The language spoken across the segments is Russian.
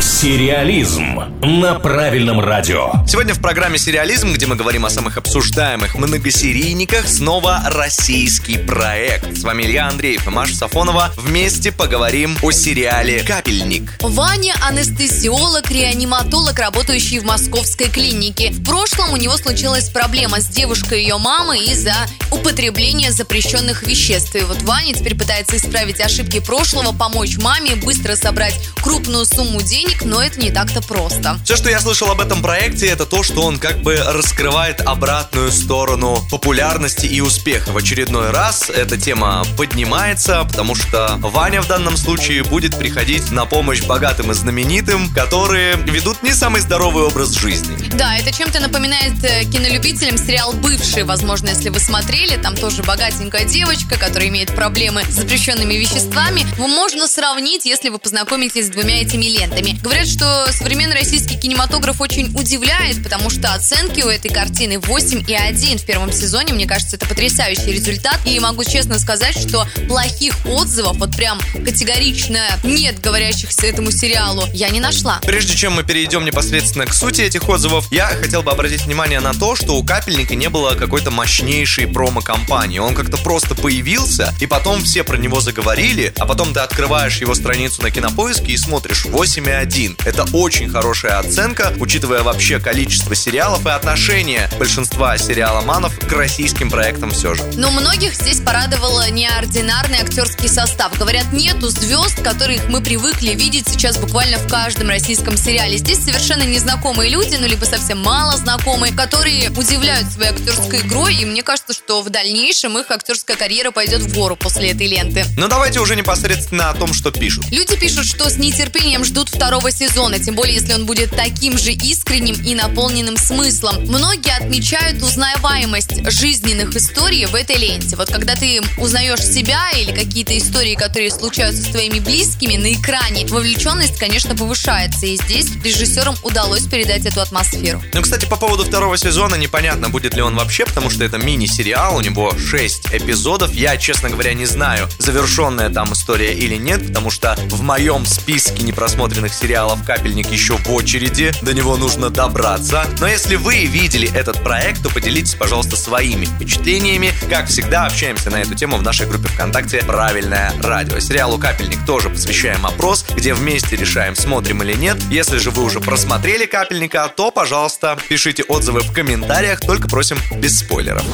Сериализм на правильном радио. Сегодня в программе «Сериализм», где мы говорим о самых обсуждаемых многосерийниках, снова российский проект. С вами Илья Андреев и Маша Сафонова. Вместе поговорим о сериале «Капельник». Ваня – анестезиолог, реаниматолог, работающий в московской клинике. В прошлом у него случилась проблема с девушкой ее мамой из-за употребления запрещенных веществ. И вот Ваня теперь пытается исправить ошибки прошлого, помочь маме, быстро собрать крупную сумму денег денег, но это не так-то просто. Все, что я слышал об этом проекте, это то, что он как бы раскрывает обратную сторону популярности и успеха. В очередной раз эта тема поднимается, потому что Ваня в данном случае будет приходить на помощь богатым и знаменитым, которые ведут не самый здоровый образ жизни. Да, это чем-то напоминает э, кинолюбителям сериал «Бывший». Возможно, если вы смотрели, там тоже богатенькая девочка, которая имеет проблемы с запрещенными веществами. Можно сравнить, если вы познакомитесь с двумя этими лентами. Говорят, что современный российский кинематограф очень удивляет, потому что оценки у этой картины 8,1 в первом сезоне. Мне кажется, это потрясающий результат. И могу честно сказать, что плохих отзывов, вот прям категорично нет говорящихся этому сериалу, я не нашла. Прежде чем мы перейдем непосредственно к сути этих отзывов, я хотел бы обратить внимание на то, что у Капельника не было какой-то мощнейшей промо-компании. Он как-то просто появился, и потом все про него заговорили, а потом ты открываешь его страницу на кинопоиске и смотришь 8,1 1. Это очень хорошая оценка, учитывая вообще количество сериалов и отношение большинства сериаломанов к российским проектам все же. Но многих здесь порадовало неординарный актерский состав. Говорят, нету звезд, которых мы привыкли видеть сейчас буквально в каждом российском сериале. Здесь совершенно незнакомые люди, ну либо совсем мало знакомые, которые удивляют своей актерской игрой, и мне кажется, что в дальнейшем их актерская карьера пойдет в гору после этой ленты. Ну давайте уже непосредственно о том, что пишут. Люди пишут, что с нетерпением ждут второго второго сезона, тем более если он будет таким же искренним и наполненным смыслом. Многие отмечают узнаваемость жизненных историй в этой ленте. Вот когда ты узнаешь себя или какие-то истории, которые случаются с твоими близкими на экране, вовлеченность, конечно, повышается. И здесь режиссерам удалось передать эту атмосферу. Ну, кстати, по поводу второго сезона непонятно, будет ли он вообще, потому что это мини-сериал, у него 6 эпизодов. Я, честно говоря, не знаю, завершенная там история или нет, потому что в моем списке непросмотренных сериалов «Капельник» еще в очереди, до него нужно добраться. Но если вы видели этот проект, то поделитесь, пожалуйста, своими впечатлениями. Как всегда, общаемся на эту тему в нашей группе ВКонтакте «Правильное радио». Сериалу «Капельник» тоже посвящаем опрос, где вместе решаем, смотрим или нет. Если же вы уже просмотрели «Капельника», то, пожалуйста, пишите отзывы в комментариях, только просим без спойлеров.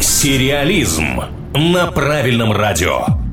Сериализм на правильном радио.